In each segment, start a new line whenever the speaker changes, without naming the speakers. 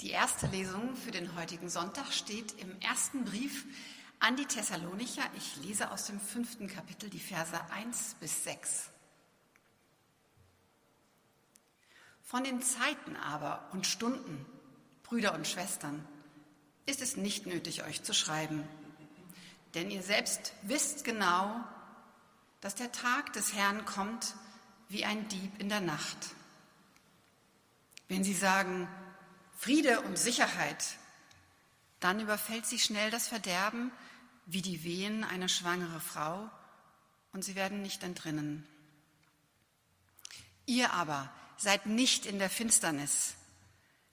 Die erste Lesung für den heutigen Sonntag steht im ersten Brief an die Thessalonicher. Ich lese aus dem fünften Kapitel die Verse 1 bis 6. Von den Zeiten aber und Stunden, Brüder und Schwestern, ist es nicht nötig, euch zu schreiben. Denn ihr selbst wisst genau, dass der Tag des Herrn kommt wie ein Dieb in der Nacht. Wenn sie sagen, Friede und Sicherheit, dann überfällt sie schnell das Verderben wie die Wehen einer schwangere Frau und sie werden nicht entrinnen. Ihr aber seid nicht in der Finsternis,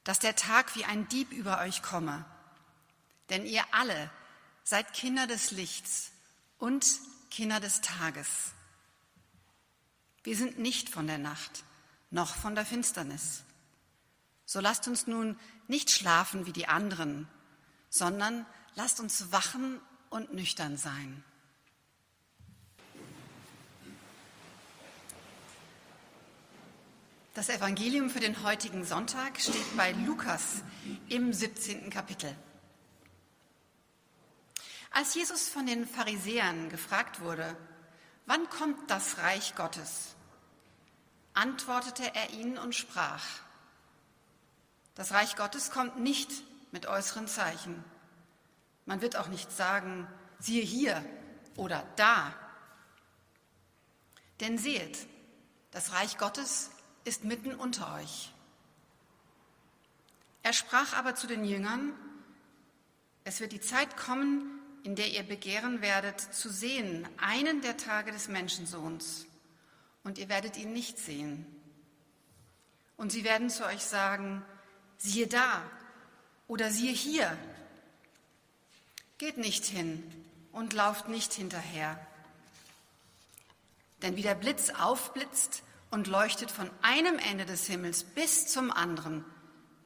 dass der Tag wie ein Dieb über euch komme, denn ihr alle seid Kinder des Lichts und Kinder des Tages. Wir sind nicht von der Nacht noch von der Finsternis. So lasst uns nun nicht schlafen wie die anderen, sondern lasst uns wachen und nüchtern sein. Das Evangelium für den heutigen Sonntag steht bei Lukas im 17. Kapitel. Als Jesus von den Pharisäern gefragt wurde, wann kommt das Reich Gottes, antwortete er ihnen und sprach, das Reich Gottes kommt nicht mit äußeren Zeichen. Man wird auch nicht sagen, siehe hier oder da. Denn seht, das Reich Gottes ist mitten unter euch. Er sprach aber zu den Jüngern, es wird die Zeit kommen, in der ihr begehren werdet, zu sehen einen der Tage des Menschensohns, und ihr werdet ihn nicht sehen. Und sie werden zu euch sagen, siehe da oder siehe hier. Geht nicht hin und lauft nicht hinterher. Denn wie der Blitz aufblitzt und leuchtet von einem Ende des Himmels bis zum anderen,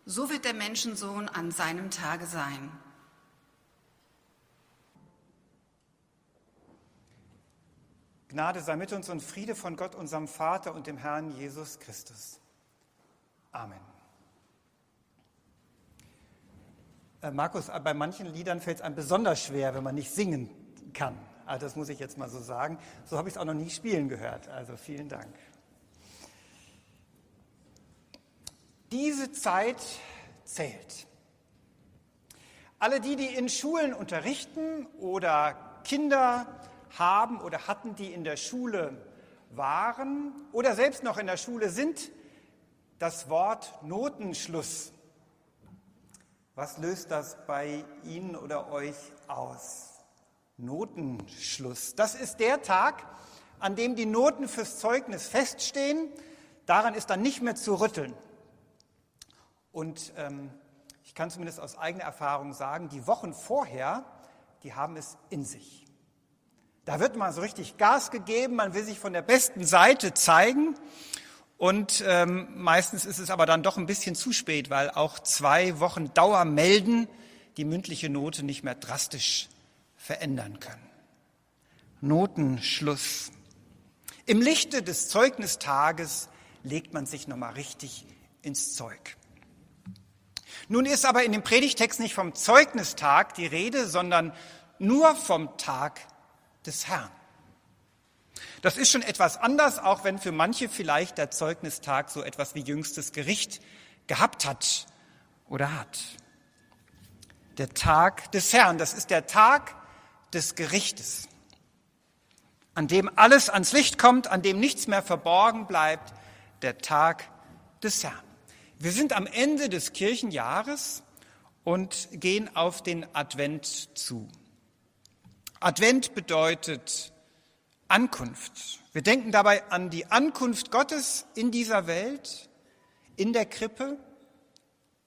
so wird der Menschensohn an seinem Tage sein.
Gnade sei mit uns und Friede von Gott, unserem Vater und dem Herrn Jesus Christus. Amen. Äh, Markus, äh, bei manchen Liedern fällt es einem besonders schwer, wenn man nicht singen kann. Also das muss ich jetzt mal so sagen. So habe ich es auch noch nie spielen gehört. Also vielen Dank. Diese Zeit zählt. Alle die, die in Schulen unterrichten oder Kinder haben oder hatten, die in der Schule waren oder selbst noch in der Schule sind, das Wort Notenschluss was löst das bei Ihnen oder euch aus? Notenschluss. Das ist der Tag, an dem die Noten fürs Zeugnis feststehen. Daran ist dann nicht mehr zu rütteln. Und ähm, ich kann zumindest aus eigener Erfahrung sagen, die Wochen vorher, die haben es in sich. Da wird mal so richtig Gas gegeben, man will sich von der besten Seite zeigen und ähm, meistens ist es aber dann doch ein bisschen zu spät, weil auch zwei Wochen Dauer melden die mündliche Note nicht mehr drastisch verändern können. Notenschluss. Im Lichte des Zeugnistages legt man sich nochmal richtig ins Zeug. Nun ist aber in dem Predigtext nicht vom Zeugnistag die Rede, sondern nur vom Tag des Herrn. Das ist schon etwas anders, auch wenn für manche vielleicht der Zeugnistag so etwas wie jüngstes Gericht gehabt hat oder hat. Der Tag des Herrn, das ist der Tag des Gerichtes, an dem alles ans Licht kommt, an dem nichts mehr verborgen bleibt, der Tag des Herrn. Wir sind am Ende des Kirchenjahres und gehen auf den Advent zu. Advent bedeutet Ankunft. Wir denken dabei an die Ankunft Gottes in dieser Welt, in der Krippe.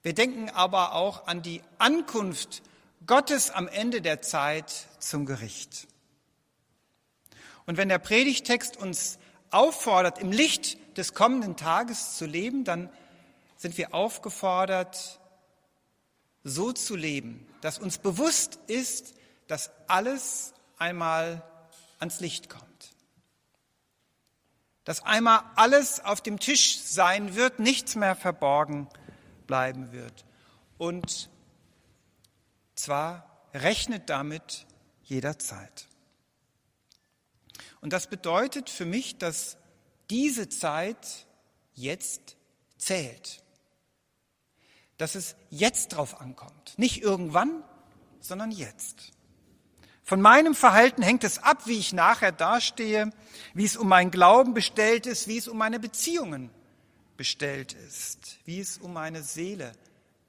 Wir denken aber auch an die Ankunft Gottes am Ende der Zeit zum Gericht. Und wenn der Predigtext uns auffordert, im Licht des kommenden Tages zu leben, dann sind wir aufgefordert, so zu leben, dass uns bewusst ist, dass alles einmal ans Licht kommt dass einmal alles auf dem Tisch sein wird, nichts mehr verborgen bleiben wird. und zwar rechnet damit jederzeit. Und das bedeutet für mich, dass diese Zeit jetzt zählt. Dass es jetzt drauf ankommt. Nicht irgendwann, sondern jetzt. Von meinem Verhalten hängt es ab, wie ich nachher dastehe, wie es um meinen Glauben bestellt ist, wie es um meine Beziehungen bestellt ist, wie es um meine Seele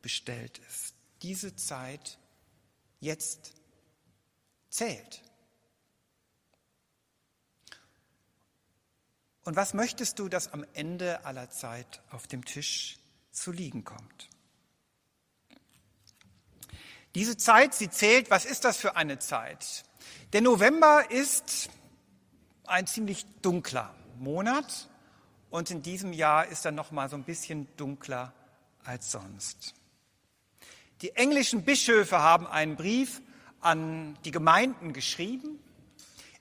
bestellt ist. Diese Zeit jetzt zählt. Und was möchtest du, dass am Ende aller Zeit auf dem Tisch zu liegen kommt? Diese Zeit, sie zählt, was ist das für eine Zeit? Der November ist ein ziemlich dunkler Monat und in diesem Jahr ist er noch mal so ein bisschen dunkler als sonst. Die englischen Bischöfe haben einen Brief an die Gemeinden geschrieben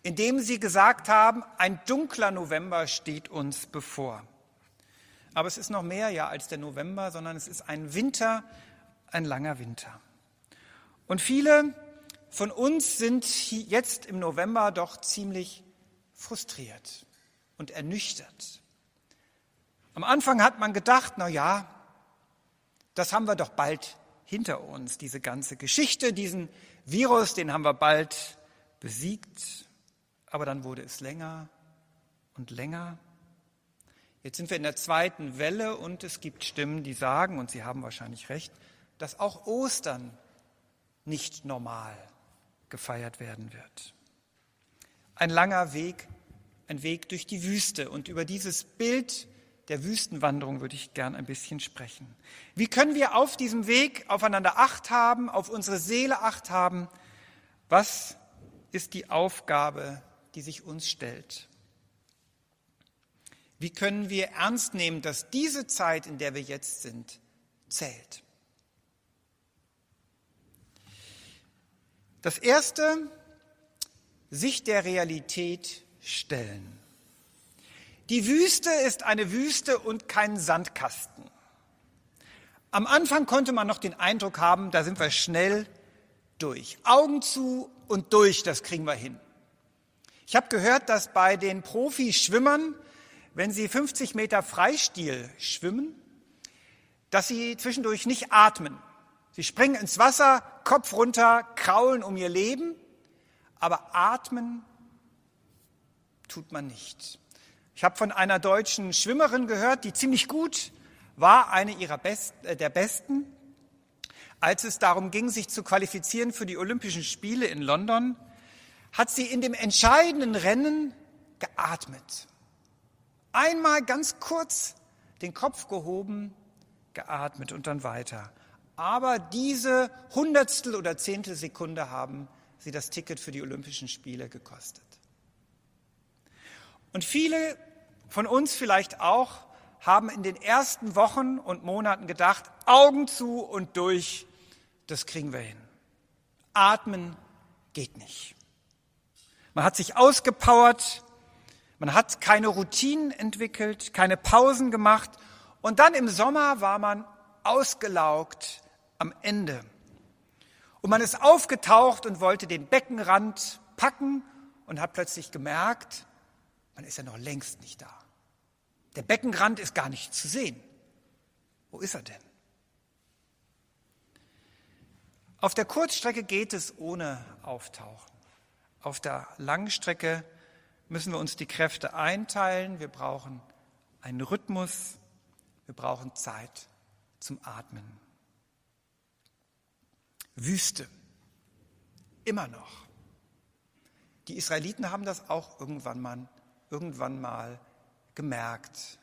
indem sie gesagt haben, ein dunkler November steht uns bevor. Aber es ist noch mehr ja als der November, sondern es ist ein Winter, ein langer Winter. Und viele von uns sind jetzt im November doch ziemlich frustriert und ernüchtert. Am Anfang hat man gedacht, na ja, das haben wir doch bald hinter uns, diese ganze Geschichte, diesen Virus, den haben wir bald besiegt aber dann wurde es länger und länger. Jetzt sind wir in der zweiten Welle und es gibt Stimmen, die sagen, und sie haben wahrscheinlich recht, dass auch Ostern nicht normal gefeiert werden wird. Ein langer Weg, ein Weg durch die Wüste. Und über dieses Bild der Wüstenwanderung würde ich gern ein bisschen sprechen. Wie können wir auf diesem Weg aufeinander Acht haben, auf unsere Seele Acht haben? Was ist die Aufgabe die sich uns stellt. Wie können wir ernst nehmen, dass diese Zeit, in der wir jetzt sind, zählt? Das Erste, sich der Realität stellen. Die Wüste ist eine Wüste und kein Sandkasten. Am Anfang konnte man noch den Eindruck haben, da sind wir schnell durch. Augen zu und durch, das kriegen wir hin. Ich habe gehört, dass bei den Profischwimmern, wenn sie 50 Meter Freistil schwimmen, dass sie zwischendurch nicht atmen. Sie springen ins Wasser, Kopf runter, kraulen um ihr Leben, aber atmen tut man nicht. Ich habe von einer deutschen Schwimmerin gehört, die ziemlich gut war, eine ihrer Best, äh, der besten. Als es darum ging, sich zu qualifizieren für die Olympischen Spiele in London, hat sie in dem entscheidenden Rennen geatmet. Einmal ganz kurz den Kopf gehoben, geatmet und dann weiter. Aber diese Hundertstel oder Zehntel Sekunde haben sie das Ticket für die Olympischen Spiele gekostet. Und viele von uns vielleicht auch haben in den ersten Wochen und Monaten gedacht, Augen zu und durch, das kriegen wir hin. Atmen geht nicht. Man hat sich ausgepowert, man hat keine Routinen entwickelt, keine Pausen gemacht und dann im Sommer war man ausgelaugt am Ende. Und man ist aufgetaucht und wollte den Beckenrand packen und hat plötzlich gemerkt, man ist ja noch längst nicht da. Der Beckenrand ist gar nicht zu sehen. Wo ist er denn? Auf der Kurzstrecke geht es ohne Auftauchen. Auf der Langstrecke müssen wir uns die Kräfte einteilen. Wir brauchen einen Rhythmus. Wir brauchen Zeit zum Atmen. Wüste. Immer noch. Die Israeliten haben das auch irgendwann mal, irgendwann mal gemerkt.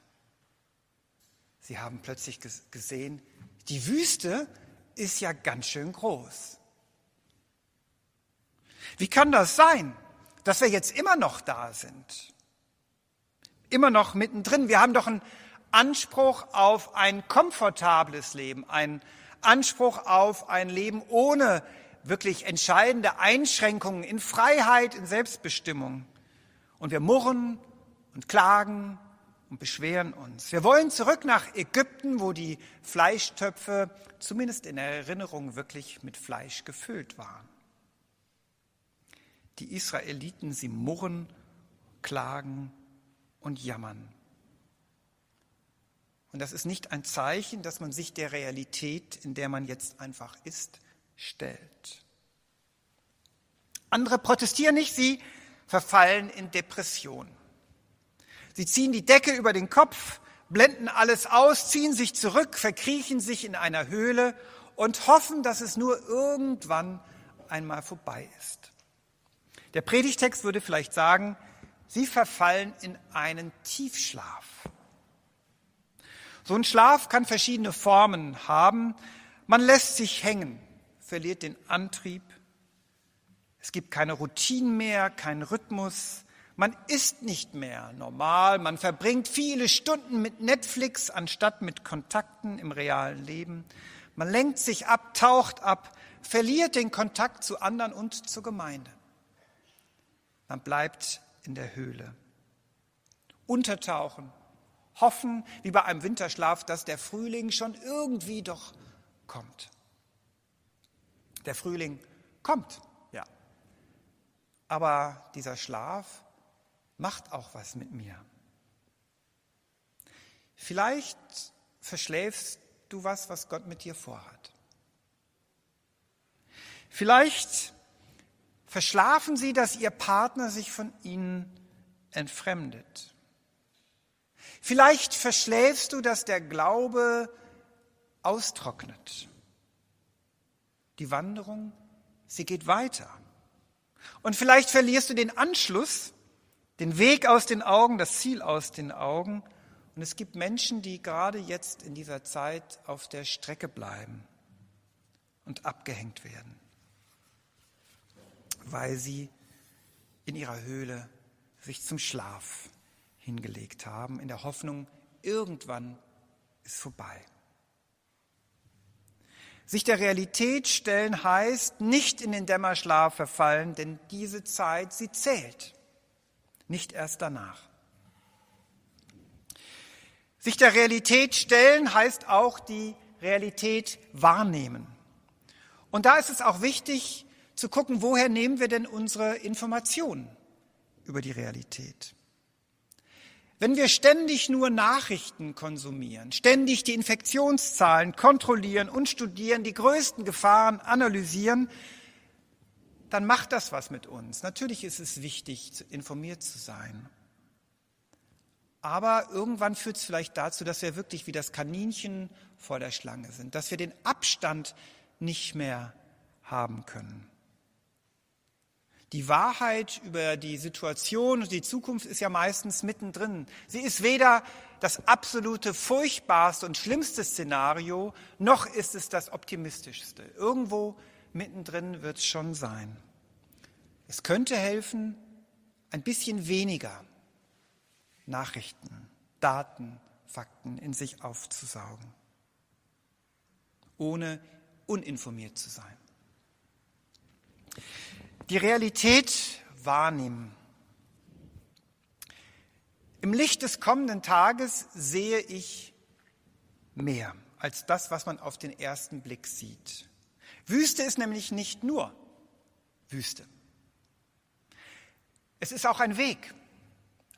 Sie haben plötzlich gesehen, die Wüste ist ja ganz schön groß. Wie kann das sein, dass wir jetzt immer noch da sind? Immer noch mittendrin. Wir haben doch einen Anspruch auf ein komfortables Leben, einen Anspruch auf ein Leben ohne wirklich entscheidende Einschränkungen in Freiheit, in Selbstbestimmung. Und wir murren und klagen und beschweren uns. Wir wollen zurück nach Ägypten, wo die Fleischtöpfe zumindest in Erinnerung wirklich mit Fleisch gefüllt waren. Die Israeliten, sie murren, klagen und jammern. Und das ist nicht ein Zeichen, dass man sich der Realität, in der man jetzt einfach ist, stellt. Andere protestieren nicht, sie verfallen in Depression. Sie ziehen die Decke über den Kopf, blenden alles aus, ziehen sich zurück, verkriechen sich in einer Höhle und hoffen, dass es nur irgendwann einmal vorbei ist. Der Predigtext würde vielleicht sagen, sie verfallen in einen Tiefschlaf. So ein Schlaf kann verschiedene Formen haben. Man lässt sich hängen, verliert den Antrieb. Es gibt keine Routinen mehr, keinen Rhythmus. Man ist nicht mehr normal. Man verbringt viele Stunden mit Netflix anstatt mit Kontakten im realen Leben. Man lenkt sich ab, taucht ab, verliert den Kontakt zu anderen und zur Gemeinde. Man bleibt in der Höhle. Untertauchen, hoffen, wie bei einem Winterschlaf, dass der Frühling schon irgendwie doch kommt. Der Frühling kommt, ja. Aber dieser Schlaf macht auch was mit mir. Vielleicht verschläfst du was, was Gott mit dir vorhat. Vielleicht verschlafen sie, dass ihr Partner sich von ihnen entfremdet. Vielleicht verschläfst du, dass der Glaube austrocknet. Die Wanderung, sie geht weiter. Und vielleicht verlierst du den Anschluss, den Weg aus den Augen, das Ziel aus den Augen. Und es gibt Menschen, die gerade jetzt in dieser Zeit auf der Strecke bleiben und abgehängt werden, weil sie in ihrer Höhle sich zum Schlaf hingelegt haben, in der Hoffnung, irgendwann ist vorbei. Sich der Realität stellen heißt, nicht in den Dämmerschlaf verfallen, denn diese Zeit, sie zählt, nicht erst danach. Sich der Realität stellen heißt auch die Realität wahrnehmen. Und da ist es auch wichtig zu gucken, woher nehmen wir denn unsere Informationen über die Realität. Wenn wir ständig nur Nachrichten konsumieren, ständig die Infektionszahlen kontrollieren und studieren, die größten Gefahren analysieren, dann macht das was mit uns. Natürlich ist es wichtig, informiert zu sein. Aber irgendwann führt es vielleicht dazu, dass wir wirklich wie das Kaninchen vor der Schlange sind, dass wir den Abstand nicht mehr haben können. Die Wahrheit über die Situation und die Zukunft ist ja meistens mittendrin. Sie ist weder das absolute furchtbarste und schlimmste Szenario, noch ist es das optimistischste. Irgendwo mittendrin wird es schon sein. Es könnte helfen, ein bisschen weniger Nachrichten, Daten, Fakten in sich aufzusaugen, ohne uninformiert zu sein die Realität wahrnehmen. Im Licht des kommenden Tages sehe ich mehr als das, was man auf den ersten Blick sieht. Wüste ist nämlich nicht nur Wüste. Es ist auch ein Weg.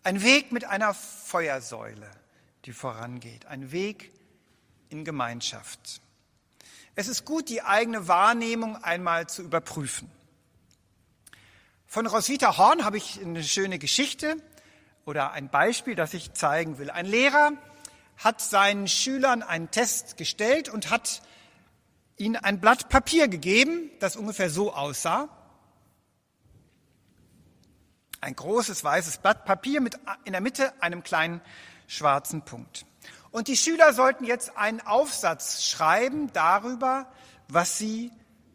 Ein Weg mit einer Feuersäule, die vorangeht. Ein Weg in Gemeinschaft. Es ist gut, die eigene Wahrnehmung einmal zu überprüfen. Von Roswitha Horn habe ich eine schöne Geschichte oder ein Beispiel, das ich zeigen will. Ein Lehrer hat seinen Schülern einen Test gestellt und hat ihnen ein Blatt Papier gegeben, das ungefähr so aussah. Ein großes weißes Blatt Papier mit in der Mitte einem kleinen schwarzen Punkt. Und die Schüler sollten jetzt einen Aufsatz schreiben darüber, was sie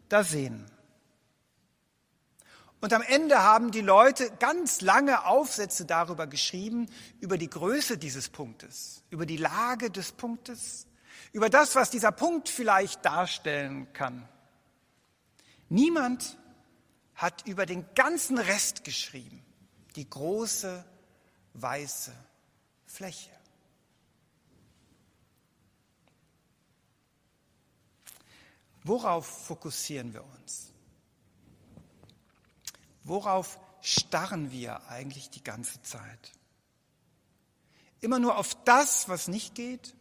da sehen. Und am Ende haben die Leute ganz lange Aufsätze darüber geschrieben, über die Größe dieses Punktes, über die Lage des Punktes, über das, was dieser Punkt vielleicht darstellen kann. Niemand hat über den ganzen Rest geschrieben, die große weiße Fläche. Worauf fokussieren wir uns? Worauf starren wir eigentlich die ganze Zeit? Immer nur auf das, was nicht geht?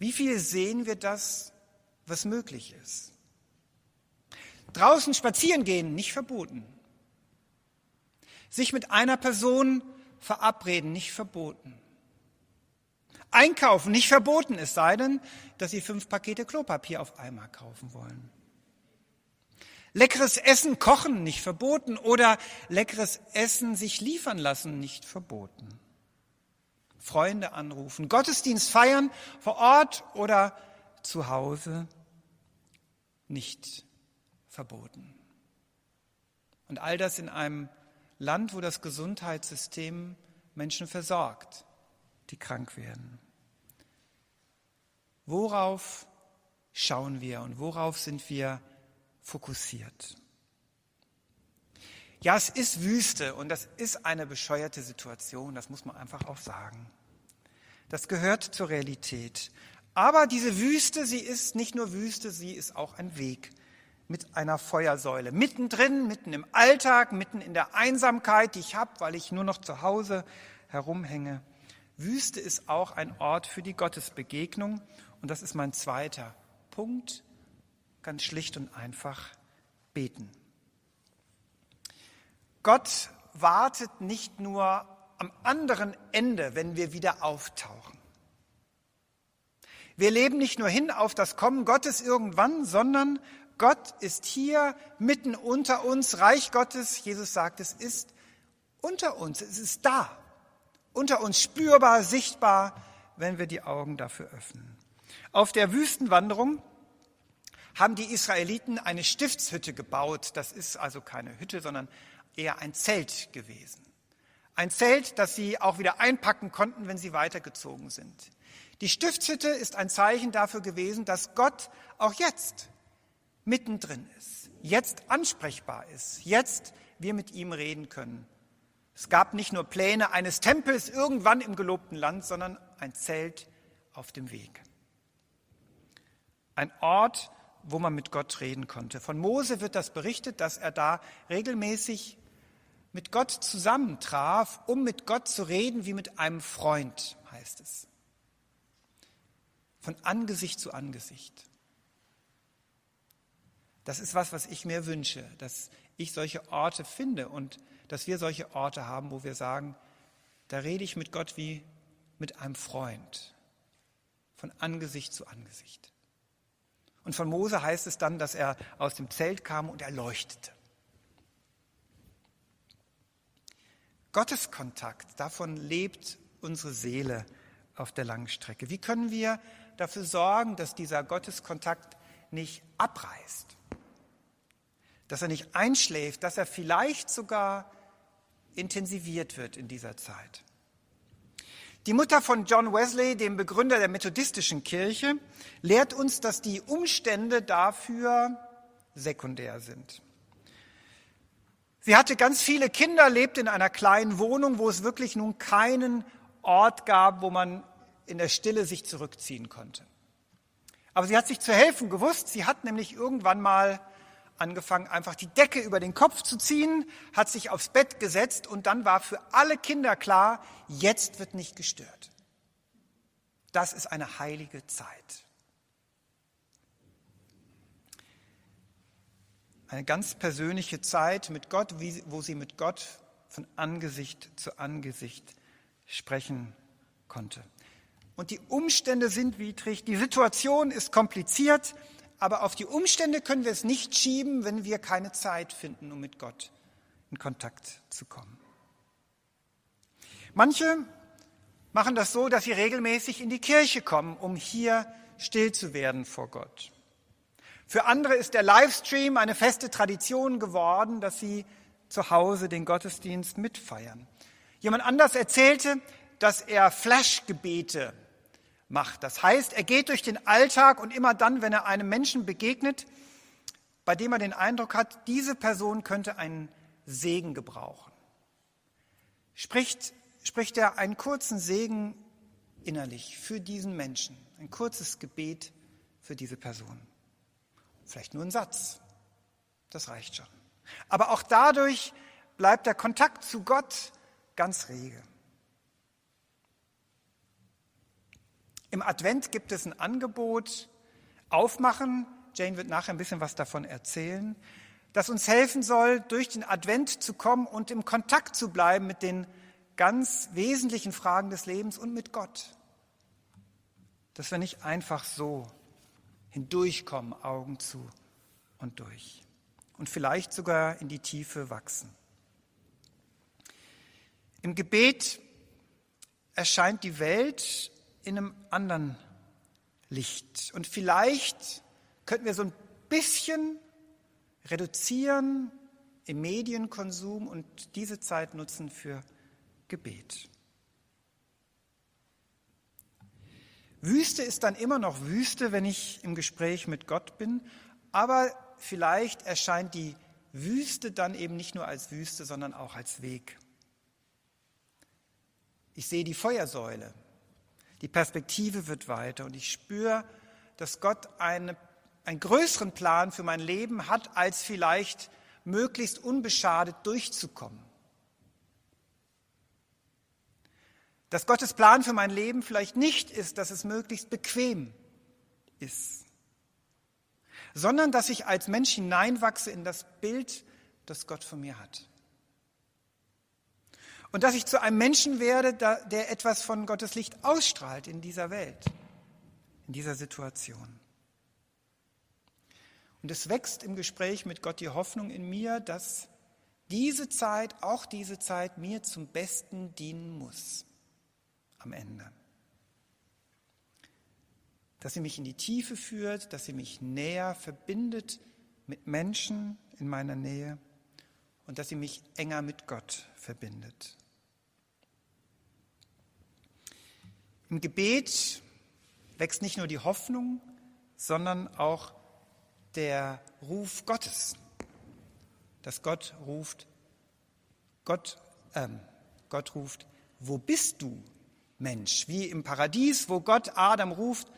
Wie viel sehen wir das, was möglich ist? Draußen spazieren gehen, nicht verboten. Sich mit einer Person verabreden, nicht verboten. Einkaufen, nicht verboten, es sei denn, dass Sie fünf Pakete Klopapier auf einmal kaufen wollen. Leckeres Essen kochen, nicht verboten. Oder leckeres Essen sich liefern lassen, nicht verboten. Freunde anrufen, Gottesdienst feiern, vor Ort oder zu Hause, nicht verboten. Und all das in einem Land, wo das Gesundheitssystem Menschen versorgt, die krank werden. Worauf schauen wir und worauf sind wir fokussiert? Ja, es ist Wüste und das ist eine bescheuerte Situation, das muss man einfach auch sagen. Das gehört zur Realität. Aber diese Wüste, sie ist nicht nur Wüste, sie ist auch ein Weg mit einer Feuersäule. Mittendrin, mitten im Alltag, mitten in der Einsamkeit, die ich habe, weil ich nur noch zu Hause herumhänge. Wüste ist auch ein Ort für die Gottesbegegnung. Und das ist mein zweiter Punkt. Ganz schlicht und einfach beten. Gott wartet nicht nur am anderen Ende, wenn wir wieder auftauchen. Wir leben nicht nur hin auf das Kommen Gottes irgendwann, sondern Gott ist hier mitten unter uns, Reich Gottes, Jesus sagt, es ist unter uns, es ist da, unter uns spürbar, sichtbar, wenn wir die Augen dafür öffnen. Auf der Wüstenwanderung haben die Israeliten eine Stiftshütte gebaut. Das ist also keine Hütte, sondern eher ein Zelt gewesen. Ein Zelt, das sie auch wieder einpacken konnten, wenn sie weitergezogen sind. Die Stiftshütte ist ein Zeichen dafür gewesen, dass Gott auch jetzt mittendrin ist, jetzt ansprechbar ist, jetzt wir mit ihm reden können. Es gab nicht nur Pläne eines Tempels irgendwann im gelobten Land, sondern ein Zelt auf dem Weg. Ein Ort, wo man mit Gott reden konnte. Von Mose wird das berichtet, dass er da regelmäßig mit Gott zusammentraf, um mit Gott zu reden wie mit einem Freund, heißt es. Von Angesicht zu Angesicht. Das ist was, was ich mir wünsche, dass ich solche Orte finde und dass wir solche Orte haben, wo wir sagen, da rede ich mit Gott wie mit einem Freund, von Angesicht zu Angesicht. Und von Mose heißt es dann, dass er aus dem Zelt kam und er leuchtete. Gotteskontakt, davon lebt unsere Seele auf der Langstrecke. Wie können wir dafür sorgen, dass dieser Gotteskontakt nicht abreißt? Dass er nicht einschläft, dass er vielleicht sogar intensiviert wird in dieser Zeit? Die Mutter von John Wesley, dem Begründer der methodistischen Kirche, lehrt uns, dass die Umstände dafür sekundär sind. Sie hatte ganz viele Kinder, lebte in einer kleinen Wohnung, wo es wirklich nun keinen Ort gab, wo man in der Stille sich zurückziehen konnte. Aber sie hat sich zu helfen gewusst. Sie hat nämlich irgendwann mal angefangen, einfach die Decke über den Kopf zu ziehen, hat sich aufs Bett gesetzt und dann war für alle Kinder klar, jetzt wird nicht gestört. Das ist eine heilige Zeit. Eine ganz persönliche Zeit mit Gott, wo sie mit Gott von Angesicht zu Angesicht sprechen konnte. Und die Umstände sind widrig, die Situation ist kompliziert, aber auf die Umstände können wir es nicht schieben, wenn wir keine Zeit finden, um mit Gott in Kontakt zu kommen. Manche machen das so, dass sie regelmäßig in die Kirche kommen, um hier still zu werden vor Gott. Für andere ist der Livestream eine feste Tradition geworden, dass sie zu Hause den Gottesdienst mitfeiern. Jemand anders erzählte, dass er Flashgebete macht. Das heißt, er geht durch den Alltag und immer dann, wenn er einem Menschen begegnet, bei dem er den Eindruck hat, diese Person könnte einen Segen gebrauchen, spricht, spricht er einen kurzen Segen innerlich für diesen Menschen, ein kurzes Gebet für diese Person. Vielleicht nur ein Satz. Das reicht schon. Aber auch dadurch bleibt der Kontakt zu Gott ganz rege. Im Advent gibt es ein Angebot, aufmachen. Jane wird nachher ein bisschen was davon erzählen, das uns helfen soll, durch den Advent zu kommen und im Kontakt zu bleiben mit den ganz wesentlichen Fragen des Lebens und mit Gott. Dass wir nicht einfach so hindurchkommen, Augen zu und durch. Und vielleicht sogar in die Tiefe wachsen. Im Gebet erscheint die Welt in einem anderen Licht. Und vielleicht könnten wir so ein bisschen reduzieren im Medienkonsum und diese Zeit nutzen für Gebet. Wüste ist dann immer noch Wüste, wenn ich im Gespräch mit Gott bin, aber vielleicht erscheint die Wüste dann eben nicht nur als Wüste, sondern auch als Weg. Ich sehe die Feuersäule, die Perspektive wird weiter und ich spüre, dass Gott eine, einen größeren Plan für mein Leben hat, als vielleicht möglichst unbeschadet durchzukommen. Dass Gottes Plan für mein Leben vielleicht nicht ist, dass es möglichst bequem ist, sondern dass ich als Mensch hineinwachse in das Bild, das Gott von mir hat. Und dass ich zu einem Menschen werde, der etwas von Gottes Licht ausstrahlt in dieser Welt, in dieser Situation. Und es wächst im Gespräch mit Gott die Hoffnung in mir, dass diese Zeit, auch diese Zeit mir zum Besten dienen muss am Ende. Dass sie mich in die Tiefe führt, dass sie mich näher verbindet mit Menschen in meiner Nähe und dass sie mich enger mit Gott verbindet. Im Gebet wächst nicht nur die Hoffnung, sondern auch der Ruf Gottes. Dass Gott ruft, Gott, ähm, Gott ruft, wo bist du, Mensch? Wie im Paradies, wo Gott Adam ruft,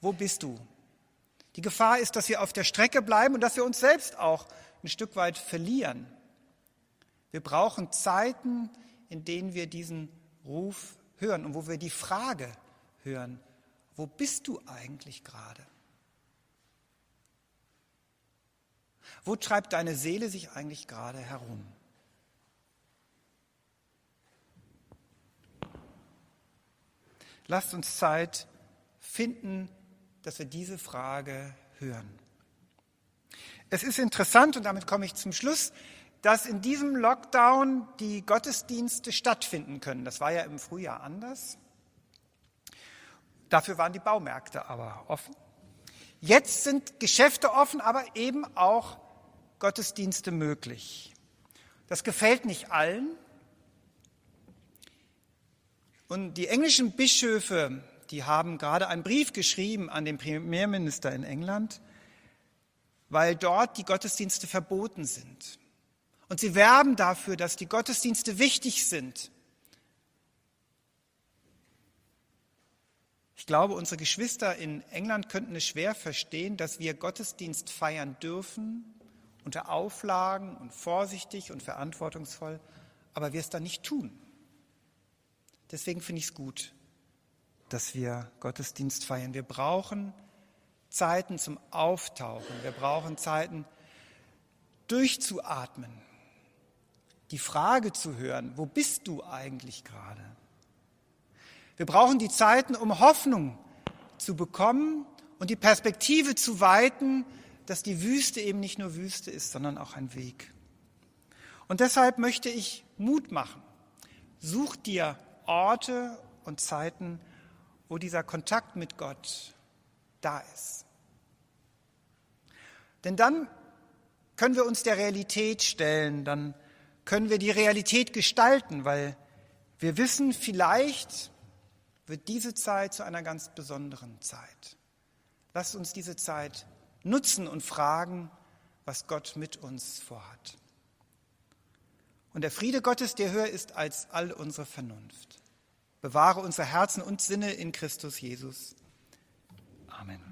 wo bist du? Die Gefahr ist, dass wir auf der Strecke bleiben und dass wir uns selbst auch ein Stück weit verlieren. Wir brauchen Zeiten, in denen wir diesen Ruf hören und wo wir die Frage hören, wo bist du eigentlich gerade? Wo treibt deine Seele sich eigentlich gerade herum? Lasst uns Zeit finden, dass wir diese Frage hören. Es ist interessant, und damit komme ich zum Schluss, dass in diesem Lockdown die Gottesdienste stattfinden können. Das war ja im Frühjahr anders. Dafür waren die Baumärkte aber offen. Jetzt sind Geschäfte offen, aber eben auch Gottesdienste möglich. Das gefällt nicht allen. Und die englischen Bischöfe, die haben gerade einen Brief geschrieben an den Premierminister in England, weil dort die Gottesdienste verboten sind. Und sie werben dafür, dass die Gottesdienste wichtig sind. Ich glaube, unsere Geschwister in England könnten es schwer verstehen, dass wir Gottesdienst feiern dürfen, unter Auflagen und vorsichtig und verantwortungsvoll, aber wir es dann nicht tun. Deswegen finde ich es gut, dass wir Gottesdienst feiern. Wir brauchen Zeiten zum Auftauchen. Wir brauchen Zeiten durchzuatmen die Frage zu hören, wo bist du eigentlich gerade? Wir brauchen die Zeiten, um Hoffnung zu bekommen und die Perspektive zu weiten, dass die Wüste eben nicht nur Wüste ist, sondern auch ein Weg. Und deshalb möchte ich Mut machen. Such dir Orte und Zeiten, wo dieser Kontakt mit Gott da ist. Denn dann können wir uns der Realität stellen, dann können wir die Realität gestalten, weil wir wissen, vielleicht wird diese Zeit zu einer ganz besonderen Zeit. Lasst uns diese Zeit nutzen und fragen, was Gott mit uns vorhat. Und der Friede Gottes, der höher ist als all unsere Vernunft. Bewahre unsere Herzen und Sinne in Christus Jesus. Amen.